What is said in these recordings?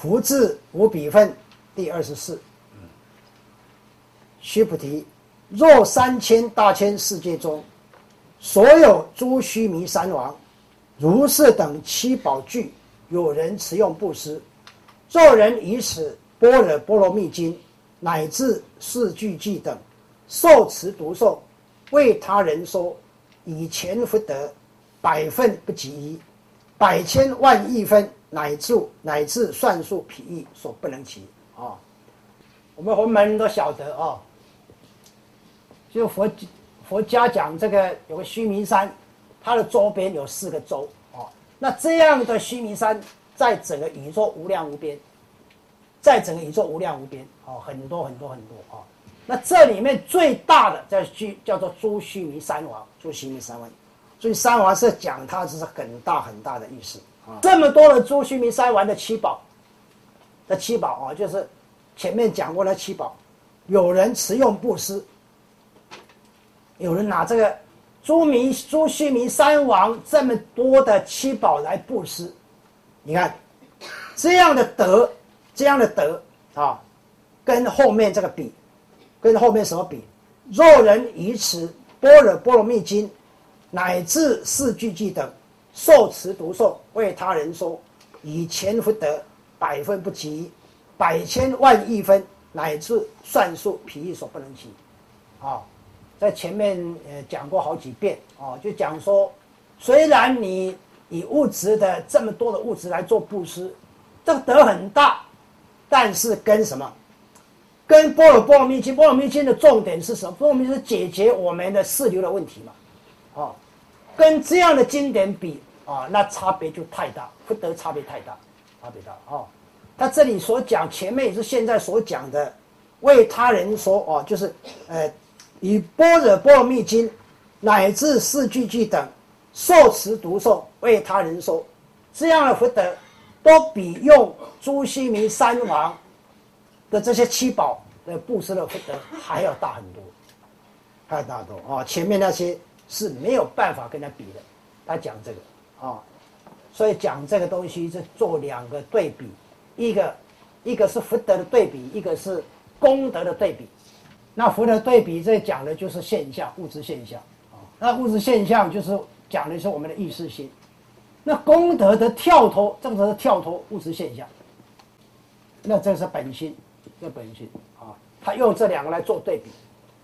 福至无比分第二十四。须菩提，若三千大千世界中，所有诸须弥山王、如是等七宝具，有人持用布施，若人以此般若波罗蜜经乃至四句偈等受持读诵，为他人说，以前福德百分不及一，百千万亿分乃至乃至算术匹艺所不能及啊！我们佛门人都晓得啊。就佛佛家讲这个有个须弥山，它的周边有四个洲哦。那这样的须弥山，在整个宇宙无量无边，在整个宇宙无量无边哦，很多很多很多哦。那这里面最大的叫须叫做朱须弥山王，朱须弥山王，所以山王是讲它这是很大很大的意思。这么多的朱须弥山王的七宝的七宝啊，就是前面讲过的七宝，有人持用布施。有人拿这个朱弥朱须弥三王这么多的七宝来布施，你看这样的德，这样的德啊，跟后面这个比，跟后面什么比？若人以此般若波罗蜜经乃至四句偈等受持读诵，为他人说，以前福德百分不及，百千万亿分乃至算数皮亿所不能及，啊。在前面呃讲过好几遍哦，就讲说，虽然你以物质的这么多的物质来做布施，这个德很大，但是跟什么？跟波罗波罗蜜经，波罗蜜经的重点是什么？波罗蜜是解决我们的四流的问题嘛，哦，跟这样的经典比啊，那差别就太大，福德差别太大，差别大哦。他这里所讲，前面也是现在所讲的，为他人说哦，就是呃。以般若波罗蜜经乃至四句偈等受持读诵为他人说，这样的福德都比用朱熹弥三王的这些七宝的布施的福德还要大很多，还要大很多啊！前面那些是没有办法跟他比的。他讲这个啊，所以讲这个东西是做两个对比，一个一个是福德的对比，一个是功德的对比。那福德对比，这讲的就是现象，物质现象啊。那物质现象就是讲的是我们的意识心。那功德的跳脱，这个是跳脱物质现象。那这是本心，这本心啊。他用这两个来做对比，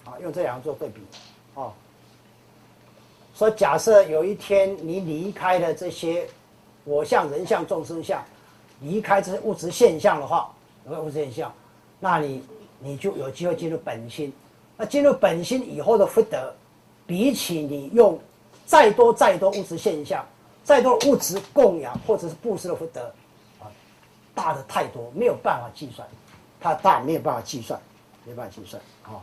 啊，用这两个做对比，啊。说假设有一天你离开了这些我相、人相、众生相，离开这些物质现象的话，物质现象，那你。你就有机会进入本心，那进入本心以后的福德，比起你用再多再多物质现象、再多物质供养或者是布施的福德，啊，大的太多，没有办法计算，它大没有办法计算，没办法计算，啊。